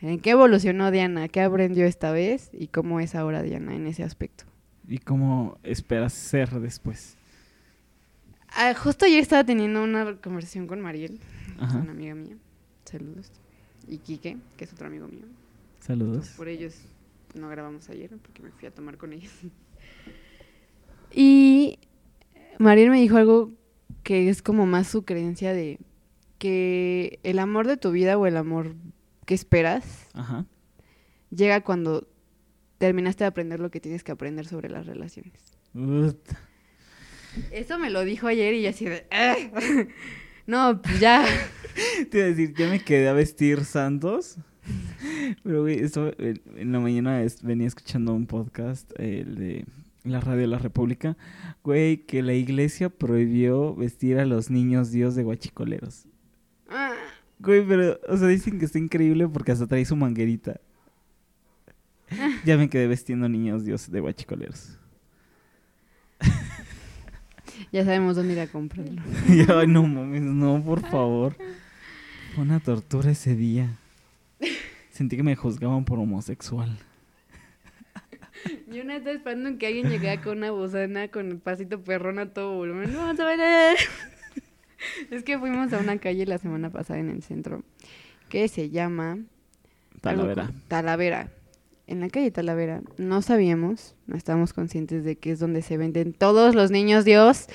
¿En qué evolucionó Diana? ¿Qué aprendió esta vez? ¿Y cómo es ahora Diana en ese aspecto? ¿Y cómo esperas ser después? Ah, justo ayer estaba teniendo una conversación con Mariel, Ajá. una amiga mía. Saludos. Y Quique, que es otro amigo mío. Saludos. Por ellos no grabamos ayer porque me fui a tomar con ellos. Y Mariel me dijo algo que es como más su creencia de que el amor de tu vida o el amor que esperas Ajá. llega cuando terminaste de aprender lo que tienes que aprender sobre las relaciones. Eso me lo dijo ayer y yo así de... No, pues ya. Te iba a decir, ya me quedé a vestir santos. Pero, güey, esto, en en la mañana es- venía escuchando un podcast, eh, el de la radio de la República. Güey, que la iglesia prohibió vestir a los niños dios de guachicoleros. Ah, Güey, pero, o sea, dicen que está increíble porque hasta trae su manguerita. ya me quedé vestiendo niños dios de guachicoleros. Ya sabemos dónde ir a comprarlo. Ay, no mames, no, por favor. Fue una tortura ese día. Sentí que me juzgaban por homosexual. Yo no estaba esperando que alguien llegara con una bocana con el pasito perrón a todo volumen. ¡No, vamos a ver! Es que fuimos a una calle la semana pasada en el centro que se llama Talavera. Talavera. En la calle Talavera no sabíamos, no estábamos conscientes de que es donde se venden todos los niños Dios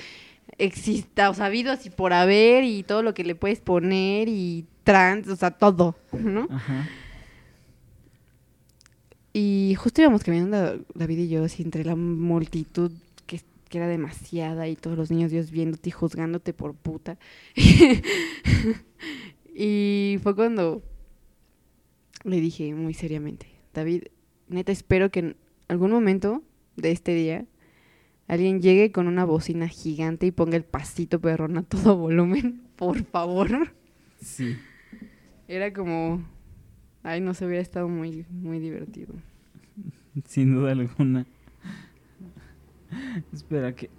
exista, o sabidos y por haber y todo lo que le puedes poner y trans, o sea, todo, ¿no? Ajá. Y justo íbamos caminando David y yo así entre la multitud que, que era demasiada y todos los niños Dios viéndote y juzgándote por puta. y fue cuando le dije muy seriamente, David, neta espero que en algún momento de este día alguien llegue con una bocina gigante y ponga el pasito perrón a todo volumen, por favor. Sí. Era como, ay, no se hubiera estado muy, muy divertido. Sin duda alguna. Espera que.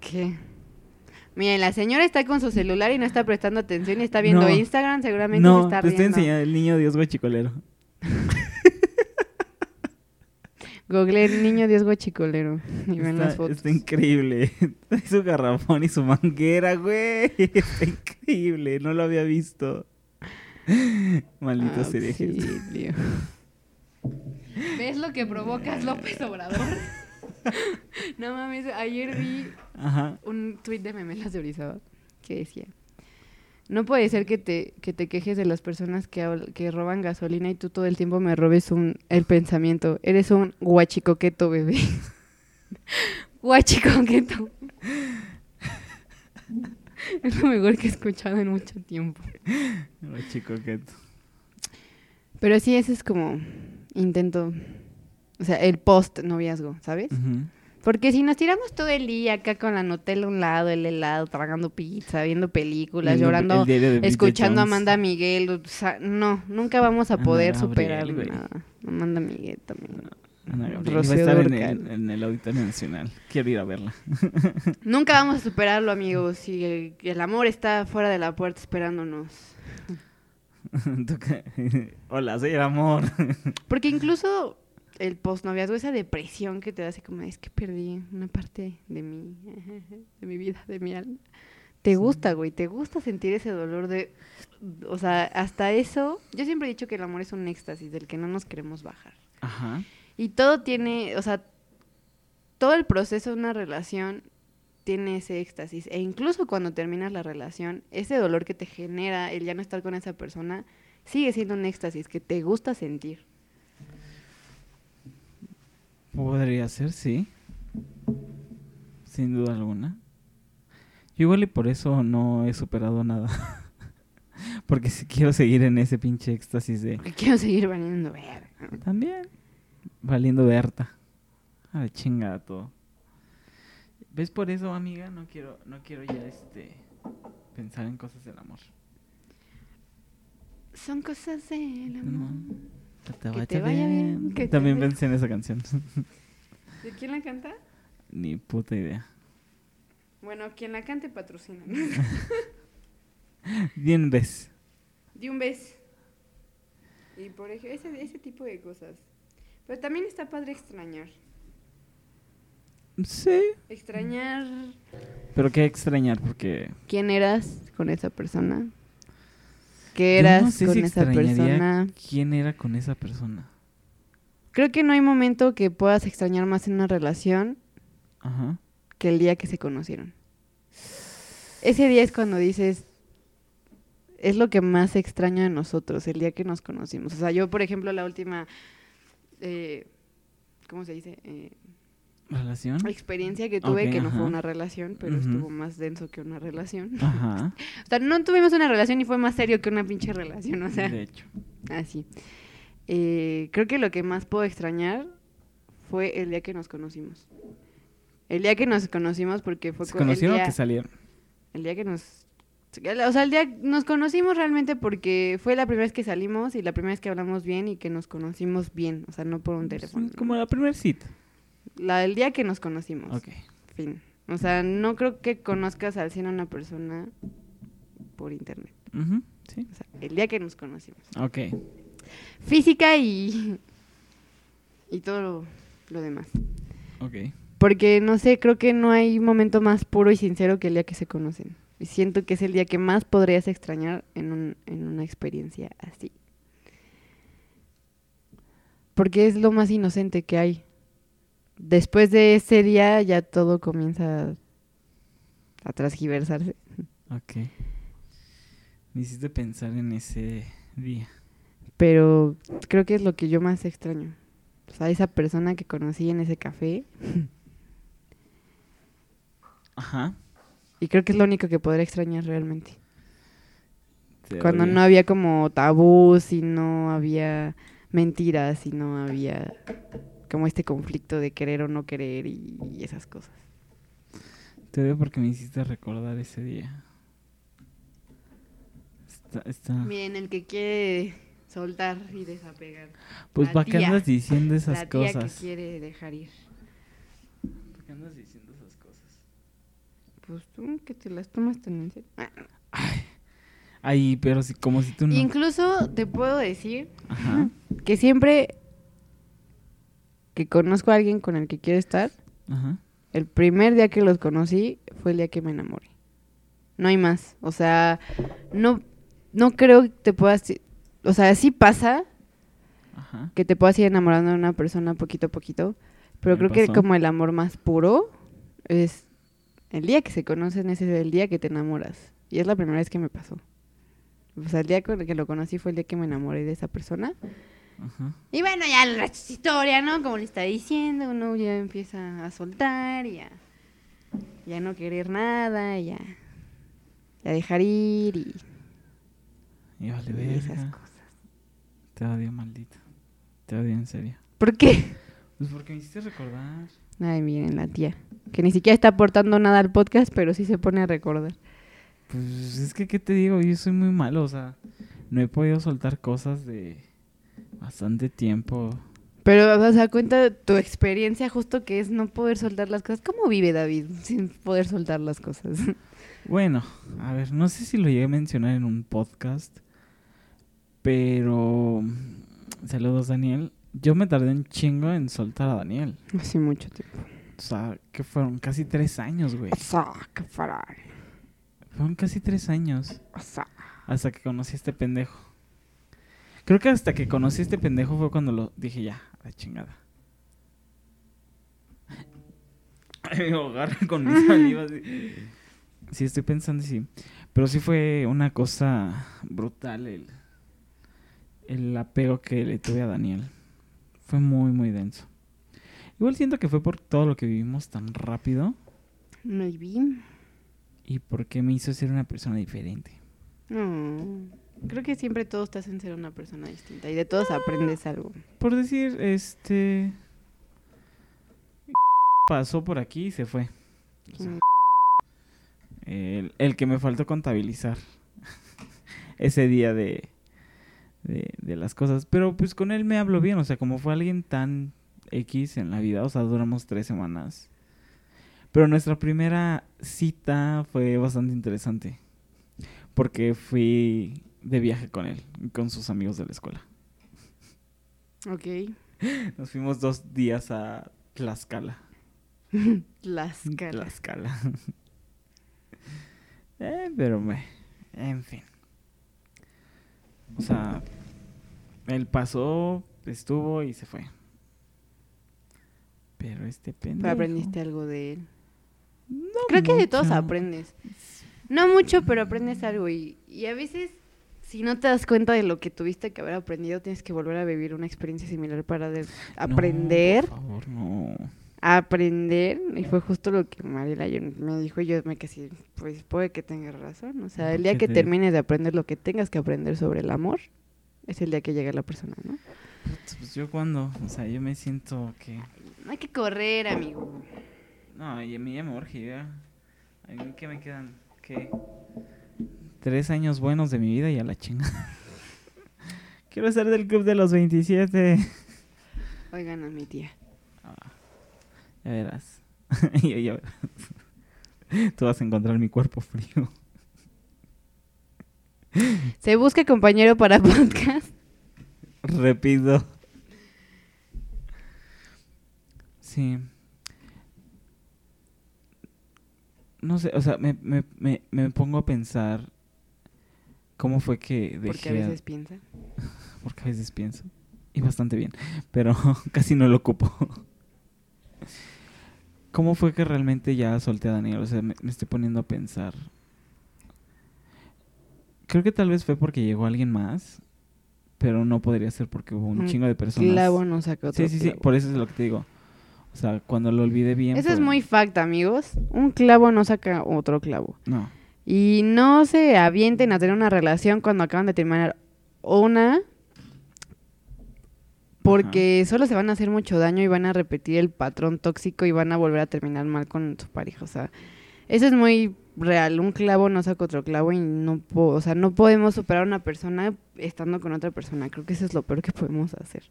¿Qué? Miren, la señora está con su celular y no está prestando atención y está viendo No. Instagram, seguramente se No, está te estoy riendo. enseñando el niño Dios guachicolero. Google niño Dios guachicolero y ven las fotos. está increíble. Trae su garrafón y su manguera, güey. Está increíble. No lo había visto. Maldito Ah, sería sí. ¿Ves lo que provocas, López Obrador? no mames, ayer vi Ajá. un tuit de Memelas de Orizaba que decía no puede ser que te, que te quejes de las personas que, que roban gasolina y tú todo el tiempo me robes un, el pensamiento. Eres un guachicoqueto, bebé. guachicoqueto. es lo mejor que he escuchado en mucho tiempo. Guachicoqueto. Pero sí, ese es como intento, o sea, el post noviazgo, ¿sabes? Porque si nos tiramos todo el día acá con la Nutella a un lado, el helado, tragando pizza, viendo películas, Viendo llorando, escuchando a. Amanda Miguel, o sea, no, nunca vamos a Ana poder Gabriel, superar nada. Amanda Miguel también. Ana Gabriel. Va a Rocío estar en el, en el Auditorio Nacional. Quiero ir a verla. Nunca vamos a superarlo, amigos. Si el, el amor está fuera de la puerta esperándonos. Hola, soy el amor. Porque incluso el postnoviazgo, esa depresión que te da así como, es que perdí una parte de mí, de mi vida, de mi alma. Te gusta, güey, te gusta sentir ese dolor de... O sea, hasta eso, yo siempre he dicho que el amor es un éxtasis del que no nos queremos bajar. Ajá. Y todo tiene, o sea, todo el proceso de una relación tiene ese éxtasis. E incluso cuando terminas la relación, ese dolor que te genera el ya no estar con esa persona, sigue siendo un éxtasis que te gusta sentir. Podría ser, sí. Sin duda alguna. Yo igual y por eso no he superado nada. Porque si quiero seguir en ese pinche éxtasis de... Porque quiero seguir valiendo verga. También. Valiendo Berta. A la chingada todo. ¿Ves por eso, amiga? No quiero, no quiero ya este pensar en cosas del amor. Son cosas del No. amor. Que te Que te vaya bien, También pensé en esa canción. ¿De quién la canta? Ni puta idea. Bueno, quien la cante patrocina. Bien ves. De un beso. Y por ejemplo, ese, ese tipo de cosas. Pero también está padre extrañar. Sí. Extrañar Pero qué extrañar porque... quién eras con esa persona. ¿Qué yo no eras sé con si esa persona? ¿Quién era con esa persona? Creo que no hay momento que puedas extrañar más en una relación Ajá. que el día que se conocieron. Ese día es cuando dices, es lo que más extraño de nosotros, el día que nos conocimos. O sea, yo, por ejemplo, la última, eh, ¿cómo se dice? Eh, ¿Relación? experiencia que tuve, que no fue una relación, pero estuvo más denso que una relación. Ajá. O sea, no tuvimos una relación y fue más serio que una pinche relación, o sea, De hecho. así. Eh, creo que lo que más puedo extrañar fue el día que nos conocimos. El día que nos conocimos porque fue ¿Se cu- el conocieron o día- que salieron? El día que nos O sea, el día nos conocimos realmente porque fue la primera vez que salimos y la primera vez que hablamos bien y que nos conocimos bien, o sea, no por un teléfono. Como la primera cita. La el día que nos conocimos. Ok. Fin. O sea, no creo que conozcas al 100 a una persona por internet. Sí. O sea, el día que nos conocimos. Ok. Física y. y todo lo, lo demás. Ok. Porque no sé, creo que no hay momento más puro y sincero que el día que se conocen. Y siento que es el día que más podrías extrañar en, un, en una experiencia así. Porque es lo más inocente que hay. Después de ese día ya todo comienza a transgiversarse. Ok. Me hiciste pensar en ese día. Pero creo que es lo que yo más extraño. O sea, esa persona que conocí en ese café. Ajá. Y creo que es lo único que podré extrañar realmente. Te Cuando no había como tabús y no había mentiras y no había como este conflicto de querer o no querer y, y esas cosas. Te odio porque me hiciste recordar ese día. Está, está... Miren, el que quiere soltar y desapegar. Pues ¿para qué andas diciendo esas la tía cosas? que quiere dejar ir. ¿Por qué andas diciendo esas cosas? Pues tú que te las tomas tan en serio. Ah. Ay, pero si, como si tú no. Incluso te puedo decir Ajá. que siempre que conozco a alguien con el que quiero estar, Ajá. el primer día que los conocí fue el día que me enamoré. No hay más. O sea, no, no creo que te puedas... O sea, sí pasa Ajá. que te puedas ir enamorando de una persona poquito a poquito, pero Me creo que como el amor más puro es el día que se conocen, ese es el día que te enamoras. Y es la primera vez que me pasó. O sea, el día que lo conocí fue el día que me enamoré de esa persona. Ajá. Y bueno, ya la historia, ¿no? Como le está diciendo, uno ya empieza a soltar y a, ya no querer nada, y a, y a dejar ir y, Y vale y esas verga. cosas. Te odio, maldito. Te odio en serio. ¿Por qué? Pues porque me hiciste recordar. Ay, miren, la tía. Que ni siquiera está aportando nada al podcast, pero sí se pone a recordar. Pues es que, ¿qué te digo? Yo soy muy malo, o sea, no he podido soltar cosas de bastante tiempo. Pero, o sea, cuenta tu experiencia justo que es no poder soltar las cosas. ¿Cómo vive David sin poder soltar las cosas? Bueno, a ver, no sé si lo llegué a mencionar en un podcast, pero... Saludos, Daniel. Yo me tardé un chingo en soltar a Daniel. Hace mucho tiempo. O sea, que fueron casi tres años, güey. Saca, faral. Fueron casi tres años Saca. hasta que conocí a este pendejo. Creo que hasta que conocí a este pendejo fue cuando lo dije ya, a la chingada. Me ahogar con mis salivas. sí. Sí, estoy pensando sí. Pero sí fue una cosa brutal el, el apego que le tuve a Daniel. Fue muy, muy denso. Igual siento que fue por todo lo que vivimos tan rápido Maybe. y porque me hizo ser una persona diferente. No. Creo que siempre todos te hacen ser una persona distinta y de todos aprendes algo. Por decir, este... Pasó por aquí y se fue. O sea, el, el que me faltó contabilizar ese día de, de, de las cosas. Pero pues con él me hablo bien, o sea, como fue alguien tan X en la vida, o sea, duramos tres semanas. Pero nuestra primera cita fue bastante interesante. Porque fui de viaje con él, con sus amigos de la escuela. Ok. Nos fuimos dos días a Tlaxcala. Las caras. Tlaxcala. eh, pero me... En fin. O sea, él pasó, estuvo y se fue. Pero este pendejo... Pero aprendiste algo de él. No Creo que de todos aprendes. No mucho, pero aprendes algo. Y, y a veces, si no te das cuenta de lo que tuviste que haber aprendido, tienes que volver a vivir una experiencia similar para de- No, aprender. por favor, no. a aprender. Y fue justo lo que Mariela me dijo. Y yo me quedé, pues puede que tengas razón. O sea, el día ¿Qué que te- termines de aprender lo que tengas que aprender sobre el amor, es el día que llega la persona, ¿no? Pues yo cuando, o sea, yo me siento que... No hay que correr, amigo. No, y a mí ya me. A mí que me quedan, ¿qué? Tres años buenos de mi vida y a la chinga. Quiero ser del club de los 27. Oigan a mi tía. Ya verás. Ya- ya verás. Tú vas a encontrar mi cuerpo frío. Se busca compañero para podcast. Repito. Sí. No sé, o sea, me, me, me, me pongo a pensar cómo fue que dejé... Porque a veces piensa. porque a veces pienso. Y bastante bien. Pero casi no lo ocupo. ¿Cómo fue que realmente ya solté a Daniel? O sea, me, me estoy poniendo a pensar. Creo que tal vez fue porque llegó alguien más. Pero no podría ser porque hubo un Un chingo de personas. Clavo no saca otro Sí, sí, sí. Por eso es lo que te digo. O sea, cuando lo olvidé bien. Eso es muy fact, amigos. Un clavo no saca otro clavo. No. Y no se avienten a tener una relación cuando acaban de terminar una. Porque solo se van a hacer mucho daño y van a repetir el patrón tóxico y van a volver a terminar mal con su pareja. O sea, eso es muy real. Un clavo no saca otro clavo y no, po- o sea, no podemos superar a una persona estando con otra persona. Creo que eso es lo peor que podemos hacer.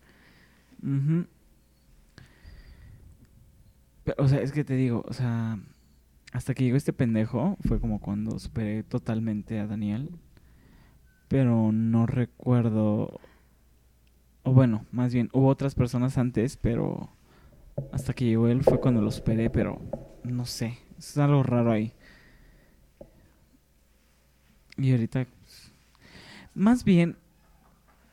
Pero, o sea, es que te digo, o sea, hasta que llegó este pendejo fue como cuando superé totalmente a Daniel. Pero no recuerdo. O bueno, más bien, hubo otras personas antes, pero hasta que llegó él fue cuando lo superé, pero no sé, es algo raro ahí. Y ahorita, más bien,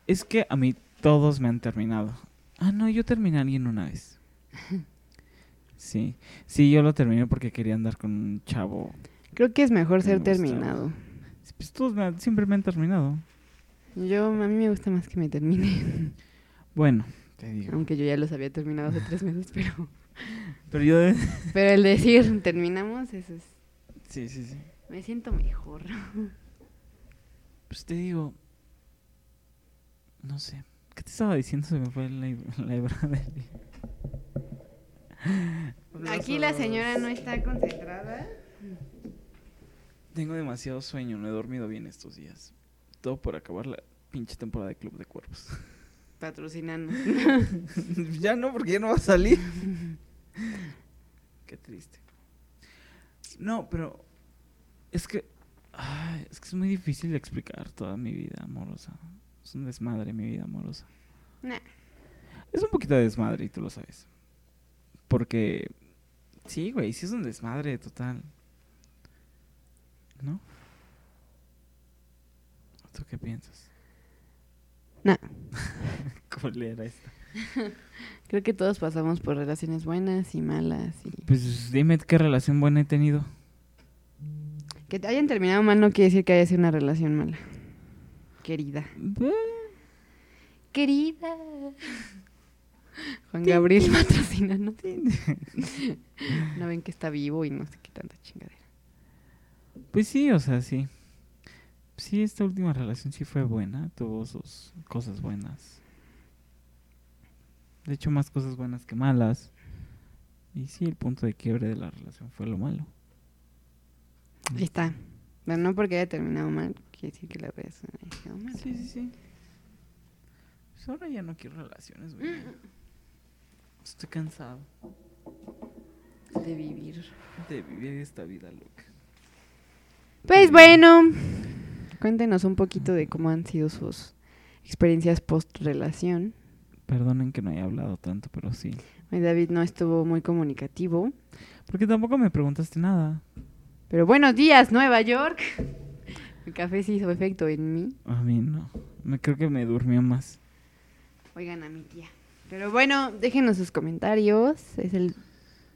es que a mí todos me han terminado. Ah, no, yo terminé a alguien una vez. Sí, sí, yo lo terminé porque quería andar con un chavo. Creo que es mejor Me ser terminado. Pues todos me siempre me han terminado. Yo, a mí me gusta más que me terminen. Bueno, te digo. Aunque yo ya los había terminado hace tres meses, pero... Pero yo... de- Pero el decir terminamos, eso es... Sí, sí, sí. Me siento mejor. Pues te digo... No sé. ¿Qué te estaba diciendo? Se me fue la, la hebra de... Aquí la señora no está concentrada. Tengo demasiado sueño, no he dormido bien estos días. Todo por acabar la pinche temporada de Club de Cuervos. Patrocinando. ya no, porque ya no va a salir. Qué triste. No, pero es que ay, es que es muy difícil de explicar toda mi vida amorosa. Es un desmadre mi vida amorosa. Nah. Es un poquito de desmadre y tú lo sabes. Porque sí, güey, sí es un desmadre total. ¿No? ¿Tú qué piensas? Nah. ¿Cómo le era esta? Creo que todos pasamos por relaciones buenas y malas. Y... Pues dime qué relación buena he tenido. Que te hayan terminado mal no quiere decir que haya sido una relación mala. Querida. Querida. Juan Gabriel patrocina, ¿no? No ven que está vivo y no sé qué tanta chingadera. Pues sí, o sea, sí. Sí, esta última relación sí fue buena, tuvo sus cosas buenas. De hecho, más cosas buenas que malas. Y sí, el punto de quiebre de la relación fue lo malo. Ahí está. Pero no porque haya terminado mal, quiere decir que la relación haya sido mala. Sí, sí, sí. Pues ahora ya no quiero relaciones, güey. Estoy cansado De vivir. de vivir esta vida loca. Pues bueno, cuéntenos un poquito de cómo han sido sus experiencias post-relación. Perdonen que no haya hablado tanto, pero sí. David no estuvo muy comunicativo. Porque tampoco me preguntaste nada. Pero buenos días, Nueva York. El café sí hizo efecto en mí. A mí no. Me creo que me durmió más. Oigan a mi tía. Pero bueno, déjenos sus comentarios. Es el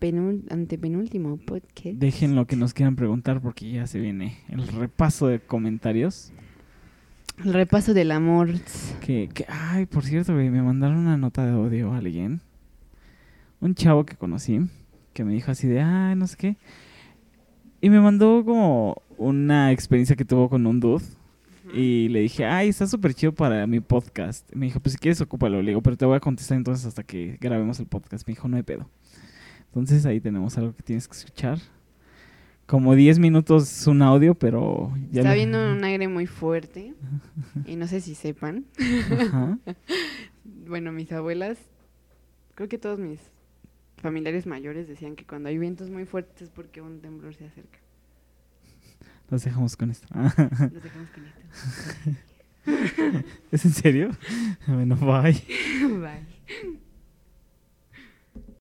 penul- antepenúltimo podcast. Dejen lo que nos quieran preguntar porque ya se viene el repaso de comentarios. El repaso del amor. Que, que ay, por cierto, me mandaron una nota de audio a alguien. Un chavo que conocí que me dijo así de, ay, no sé qué. Y me mandó como una experiencia que tuvo con un dude. Y le dije, ay, está súper chido para mi podcast. Me dijo, pues si quieres, ocúpalo. Le digo, pero te voy a contestar entonces hasta que grabemos el podcast. Me dijo, no hay pedo. Entonces ahí tenemos algo que tienes que escuchar. como 10 minutos un audio, pero ya Está lo- viendo un aire muy fuerte y no sé si sepan. Ajá. Bueno, mis abuelas, creo que todos mis familiares mayores decían que cuando hay vientos muy fuertes es porque un temblor se acerca. Los dejamos con esto. Los dejamos con esto. ¿Es en serio? Bueno, bye. Bye.